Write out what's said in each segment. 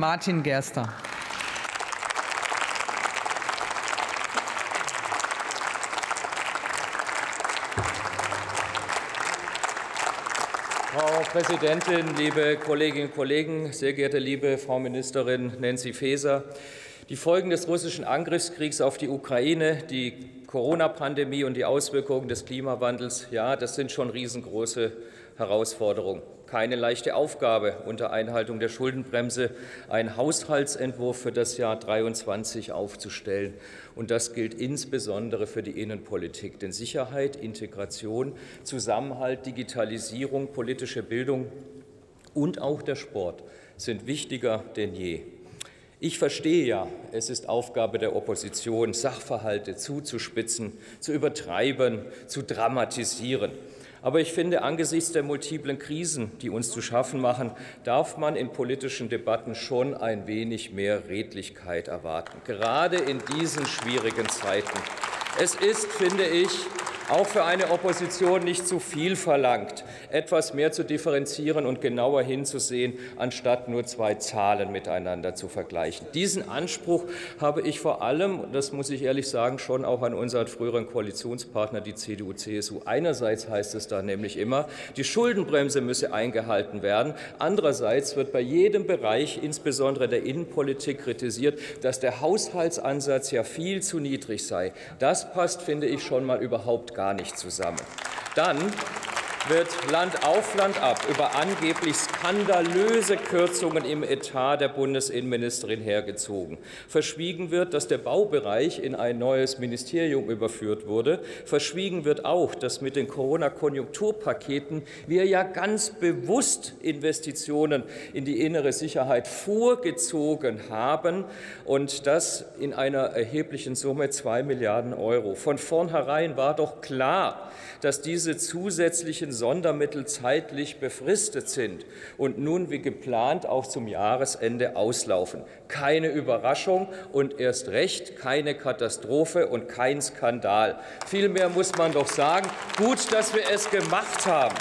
Martin Gerster. Frau Präsidentin, liebe Kolleginnen und Kollegen, sehr geehrte liebe Frau Ministerin Nancy Faeser! Die Folgen des russischen Angriffskriegs auf die Ukraine, die Corona-Pandemie und die Auswirkungen des Klimawandels, ja, das sind schon riesengroße Herausforderungen. Keine leichte Aufgabe, unter Einhaltung der Schuldenbremse einen Haushaltsentwurf für das Jahr 2023 aufzustellen. Und das gilt insbesondere für die Innenpolitik. Denn Sicherheit, Integration, Zusammenhalt, Digitalisierung, politische Bildung und auch der Sport sind wichtiger denn je. Ich verstehe ja, es ist Aufgabe der Opposition, Sachverhalte zuzuspitzen, zu übertreiben, zu dramatisieren. Aber ich finde, angesichts der multiplen Krisen, die uns zu schaffen machen, darf man in politischen Debatten schon ein wenig mehr Redlichkeit erwarten, gerade in diesen schwierigen Zeiten. Es ist, finde ich, auch für eine Opposition nicht zu viel verlangt, etwas mehr zu differenzieren und genauer hinzusehen, anstatt nur zwei Zahlen miteinander zu vergleichen. Diesen Anspruch habe ich vor allem, das muss ich ehrlich sagen, schon auch an unseren früheren Koalitionspartner, die CDU, CSU. Einerseits heißt es da nämlich immer, die Schuldenbremse müsse eingehalten werden. Andererseits wird bei jedem Bereich, insbesondere der Innenpolitik, kritisiert, dass der Haushaltsansatz ja viel zu niedrig sei. Das passt, finde ich, schon mal überhaupt gar nicht zusammen. Dann wird Land auf Land ab über angeblich skandalöse Kürzungen im Etat der Bundesinnenministerin hergezogen. Verschwiegen wird, dass der Baubereich in ein neues Ministerium überführt wurde. Verschwiegen wird auch, dass mit den Corona-Konjunkturpaketen wir ja ganz bewusst Investitionen in die innere Sicherheit vorgezogen haben und das in einer erheblichen Summe zwei Milliarden Euro. Von vornherein war doch klar, dass diese zusätzlichen Sondermittel zeitlich befristet sind und nun wie geplant auch zum Jahresende auslaufen. Keine Überraschung und erst recht keine Katastrophe und kein Skandal. Vielmehr muss man doch sagen, gut, dass wir es gemacht haben.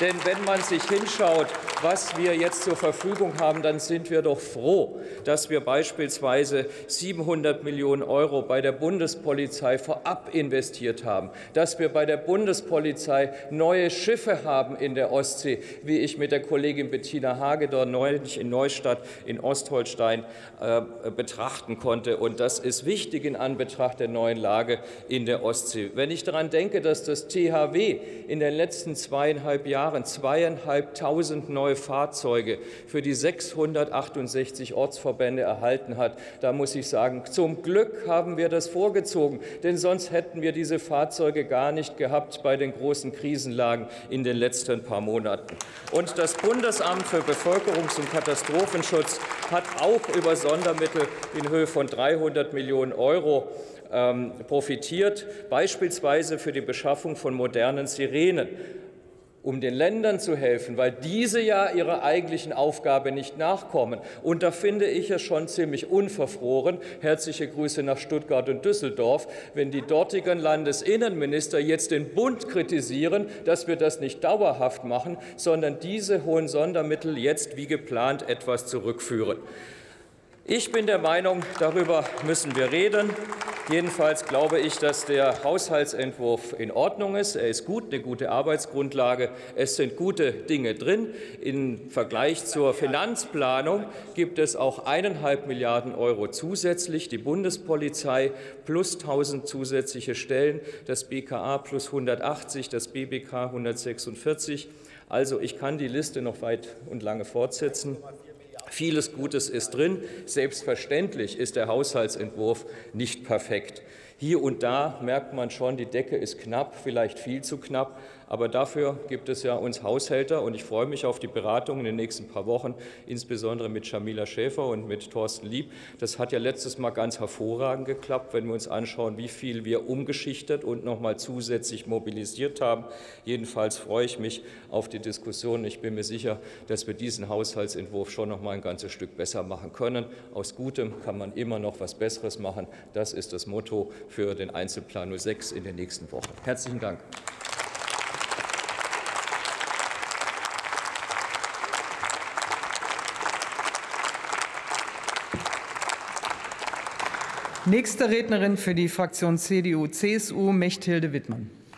Denn wenn man sich hinschaut, was wir jetzt zur Verfügung haben, dann sind wir doch froh, dass wir beispielsweise 700 Millionen Euro bei der Bundespolizei vorab investiert haben, dass wir bei der Bundespolizei neue Schiffe haben in der Ostsee, wie ich mit der Kollegin Bettina Hagedorn neulich in Neustadt in Ostholstein äh, betrachten konnte. Und das ist wichtig in Anbetracht der neuen Lage in der Ostsee. Wenn ich daran denke, dass das THW in den letzten zweieinhalb Jahren zweieinhalbtausend neue Fahrzeuge für die 668 Ortsverbände erhalten hat. Da muss ich sagen, zum Glück haben wir das vorgezogen, denn sonst hätten wir diese Fahrzeuge gar nicht gehabt bei den großen Krisenlagen in den letzten paar Monaten. Und das Bundesamt für Bevölkerungs- und Katastrophenschutz hat auch über Sondermittel in Höhe von 300 Millionen Euro ähm, profitiert, beispielsweise für die Beschaffung von modernen Sirenen um den Ländern zu helfen, weil diese ja ihrer eigentlichen Aufgabe nicht nachkommen. Und da finde ich es schon ziemlich unverfroren. Herzliche Grüße nach Stuttgart und Düsseldorf, wenn die dortigen Landesinnenminister jetzt den Bund kritisieren, dass wir das nicht dauerhaft machen, sondern diese hohen Sondermittel jetzt wie geplant etwas zurückführen. Ich bin der Meinung, darüber müssen wir reden. Jedenfalls glaube ich, dass der Haushaltsentwurf in Ordnung ist. Er ist gut, eine gute Arbeitsgrundlage. Es sind gute Dinge drin. Im Vergleich zur Finanzplanung gibt es auch eineinhalb Milliarden Euro zusätzlich. Die Bundespolizei plus 1000 zusätzliche Stellen, das BKA plus 180, das BBK 146. Also ich kann die Liste noch weit und lange fortsetzen. Vieles Gutes ist drin. Selbstverständlich ist der Haushaltsentwurf nicht perfekt. Hier und da merkt man schon, die Decke ist knapp, vielleicht viel zu knapp. Aber dafür gibt es ja uns Haushälter und ich freue mich auf die Beratungen in den nächsten paar Wochen, insbesondere mit Jamila Schäfer und mit Thorsten Lieb. Das hat ja letztes Mal ganz hervorragend geklappt, wenn wir uns anschauen, wie viel wir umgeschichtet und noch mal zusätzlich mobilisiert haben. Jedenfalls freue ich mich auf die Diskussion. Ich bin mir sicher, dass wir diesen Haushaltsentwurf schon noch mal ein ganzes Stück besser machen können. Aus Gutem kann man immer noch was Besseres machen. Das ist das Motto für den Einzelplan 06 in der nächsten Woche. Herzlichen Dank. Nächste Rednerin für die Fraktion CDU-CSU, Mechthilde Wittmann.